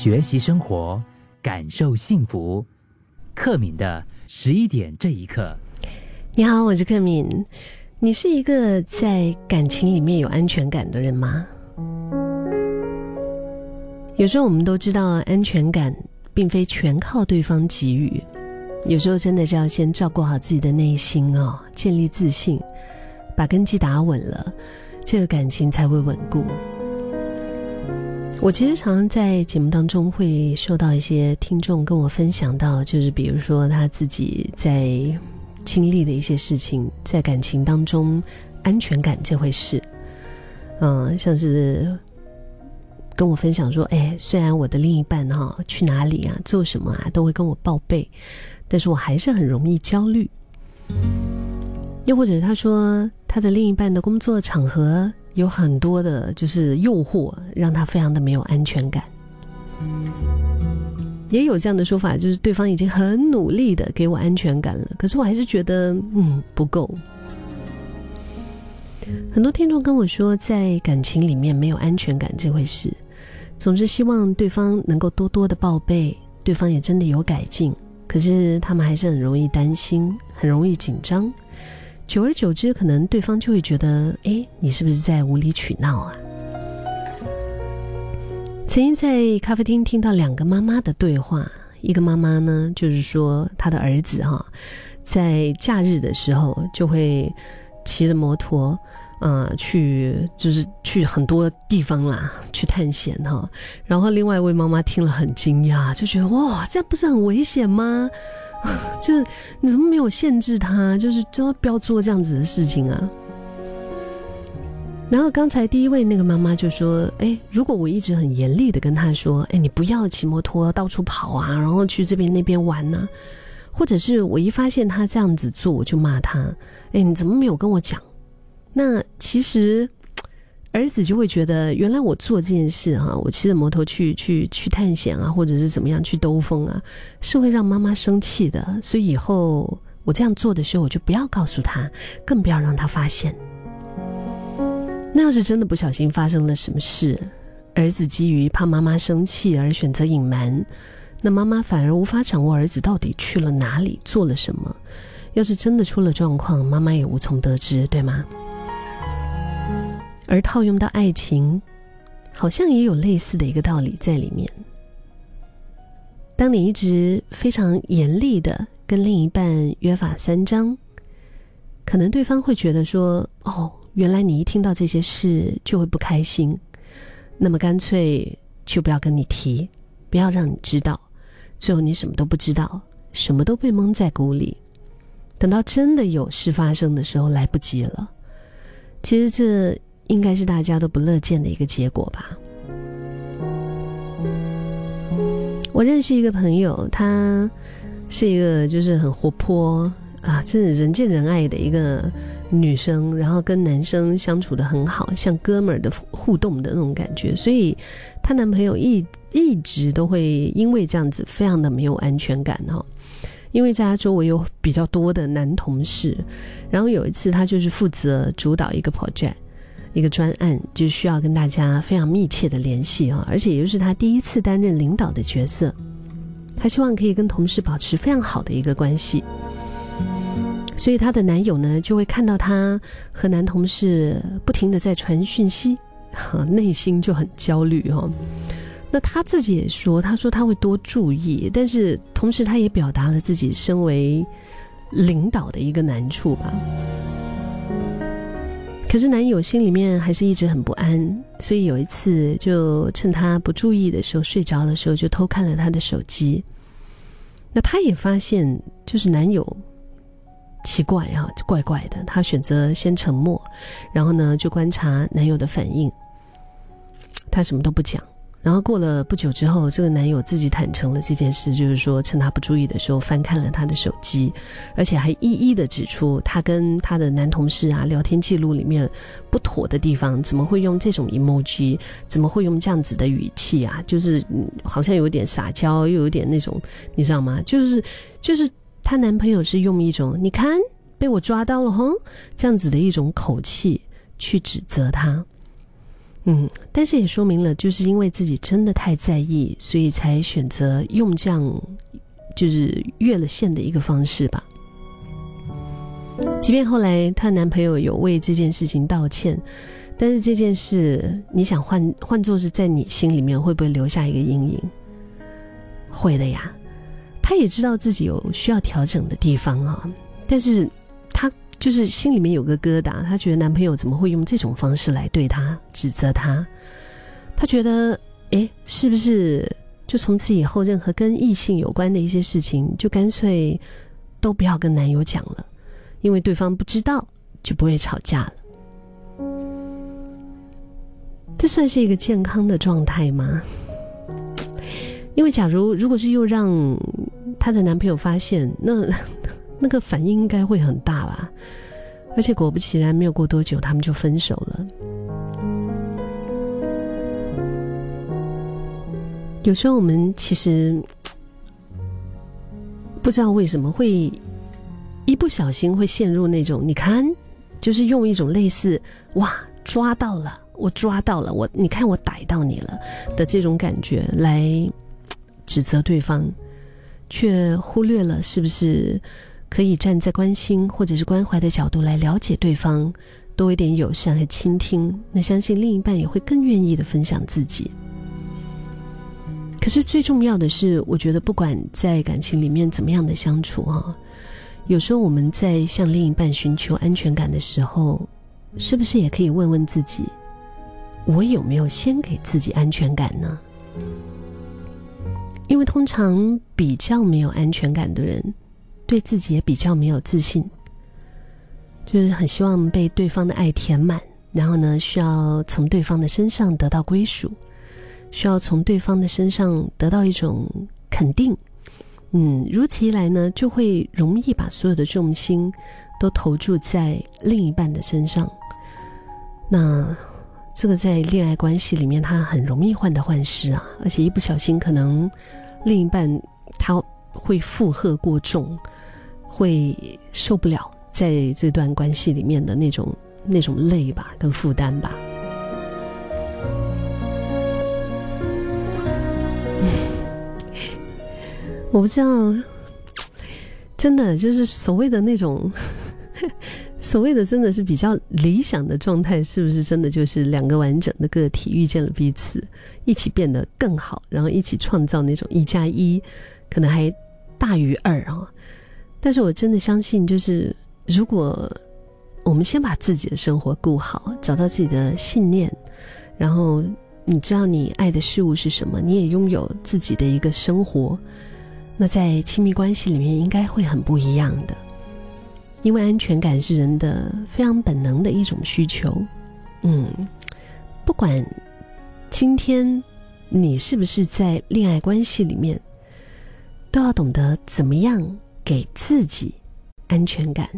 学习生活，感受幸福。克敏的十一点这一刻，你好，我是克敏。你是一个在感情里面有安全感的人吗？有时候我们都知道，安全感并非全靠对方给予，有时候真的是要先照顾好自己的内心哦，建立自信，把根基打稳了，这个感情才会稳固。我其实常常在节目当中会收到一些听众跟我分享到，就是比如说他自己在经历的一些事情，在感情当中安全感这回事，嗯，像是。跟我分享说：“哎，虽然我的另一半哈去哪里啊、做什么啊，都会跟我报备，但是我还是很容易焦虑。又或者他说他的另一半的工作场合有很多的，就是诱惑，让他非常的没有安全感。也有这样的说法，就是对方已经很努力的给我安全感了，可是我还是觉得嗯不够。很多听众跟我说，在感情里面没有安全感这回事。”总是希望对方能够多多的报备，对方也真的有改进，可是他们还是很容易担心，很容易紧张，久而久之，可能对方就会觉得，哎，你是不是在无理取闹啊？曾经在咖啡厅听到两个妈妈的对话，一个妈妈呢，就是说她的儿子哈，在假日的时候就会骑着摩托。呃，去就是去很多地方啦，去探险哈。然后另外一位妈妈听了很惊讶，就觉得哇，这样不是很危险吗？就是你怎么没有限制他？就是真的不要做这样子的事情啊。然后刚才第一位那个妈妈就说：“哎，如果我一直很严厉的跟他说，哎，你不要骑摩托到处跑啊，然后去这边那边玩呢，或者是我一发现他这样子做，我就骂他，哎，你怎么没有跟我讲？”那其实，儿子就会觉得，原来我做这件事哈，我骑着摩托去去去探险啊，或者是怎么样去兜风啊，是会让妈妈生气的。所以以后我这样做的时候，我就不要告诉他，更不要让他发现。那要是真的不小心发生了什么事，儿子基于怕妈妈生气而选择隐瞒，那妈妈反而无法掌握儿子到底去了哪里，做了什么。要是真的出了状况，妈妈也无从得知，对吗？而套用到爱情，好像也有类似的一个道理在里面。当你一直非常严厉的跟另一半约法三章，可能对方会觉得说：“哦，原来你一听到这些事就会不开心，那么干脆就不要跟你提，不要让你知道，最后你什么都不知道，什么都被蒙在鼓里。等到真的有事发生的时候，来不及了。其实这……应该是大家都不乐见的一个结果吧。我认识一个朋友，她是一个就是很活泼啊，真的人见人爱的一个女生，然后跟男生相处的很好，像哥们儿的互动的那种感觉。所以她男朋友一一直都会因为这样子非常的没有安全感哈，因为在他周围有比较多的男同事，然后有一次他就是负责主导一个 project。一个专案就需要跟大家非常密切的联系啊，而且也就是他第一次担任领导的角色，他希望可以跟同事保持非常好的一个关系，所以她的男友呢就会看到她和男同事不停的在传讯息，内心就很焦虑哈。那他自己也说，他说他会多注意，但是同时他也表达了自己身为领导的一个难处吧。可是男友心里面还是一直很不安，所以有一次就趁他不注意的时候睡着的时候，就偷看了他的手机。那他也发现，就是男友奇怪啊，怪怪的。他选择先沉默，然后呢就观察男友的反应。他什么都不讲。然后过了不久之后，这个男友自己坦诚了这件事，就是说趁他不注意的时候翻看了他的手机，而且还一一的指出他跟他的男同事啊聊天记录里面不妥的地方，怎么会用这种 emoji，怎么会用这样子的语气啊？就是好像有点撒娇，又有点那种，你知道吗？就是就是她男朋友是用一种你看被我抓到了哈这样子的一种口气去指责她。嗯，但是也说明了，就是因为自己真的太在意，所以才选择用这样就是越了线的一个方式吧。即便后来她男朋友有为这件事情道歉，但是这件事，你想换换做是在你心里面，会不会留下一个阴影？会的呀。她也知道自己有需要调整的地方啊，但是就是心里面有个疙瘩，她觉得男朋友怎么会用这种方式来对她，指责她？她觉得，哎，是不是就从此以后，任何跟异性有关的一些事情，就干脆都不要跟男友讲了？因为对方不知道，就不会吵架了。这算是一个健康的状态吗？因为假如如果是又让她的男朋友发现，那那个反应应该会很大吧。而且果不其然，没有过多久，他们就分手了。有时候我们其实不知道为什么会。一不小心会陷入那种，你看，就是用一种类似“哇，抓到了，我抓到了，我你看我逮到你了”的这种感觉来指责对方，却忽略了是不是可以站在关心或者是关怀的角度来了解对方，多一点友善和倾听，那相信另一半也会更愿意的分享自己。可是最重要的是，我觉得不管在感情里面怎么样的相处啊。有时候我们在向另一半寻求安全感的时候，是不是也可以问问自己：我有没有先给自己安全感呢？因为通常比较没有安全感的人，对自己也比较没有自信，就是很希望被对方的爱填满，然后呢，需要从对方的身上得到归属，需要从对方的身上得到一种肯定。嗯，如此一来呢，就会容易把所有的重心都投注在另一半的身上。那这个在恋爱关系里面，他很容易患得患失啊，而且一不小心，可能另一半他会负荷过重，会受不了在这段关系里面的那种那种累吧，跟负担吧。我不知道，真的就是所谓的那种，所谓的真的是比较理想的状态，是不是真的就是两个完整的个体遇见了彼此，一起变得更好，然后一起创造那种一加一可能还大于二啊？但是我真的相信，就是如果我们先把自己的生活顾好，找到自己的信念，然后你知道你爱的事物是什么，你也拥有自己的一个生活。那在亲密关系里面，应该会很不一样的，因为安全感是人的非常本能的一种需求。嗯，不管今天你是不是在恋爱关系里面，都要懂得怎么样给自己安全感，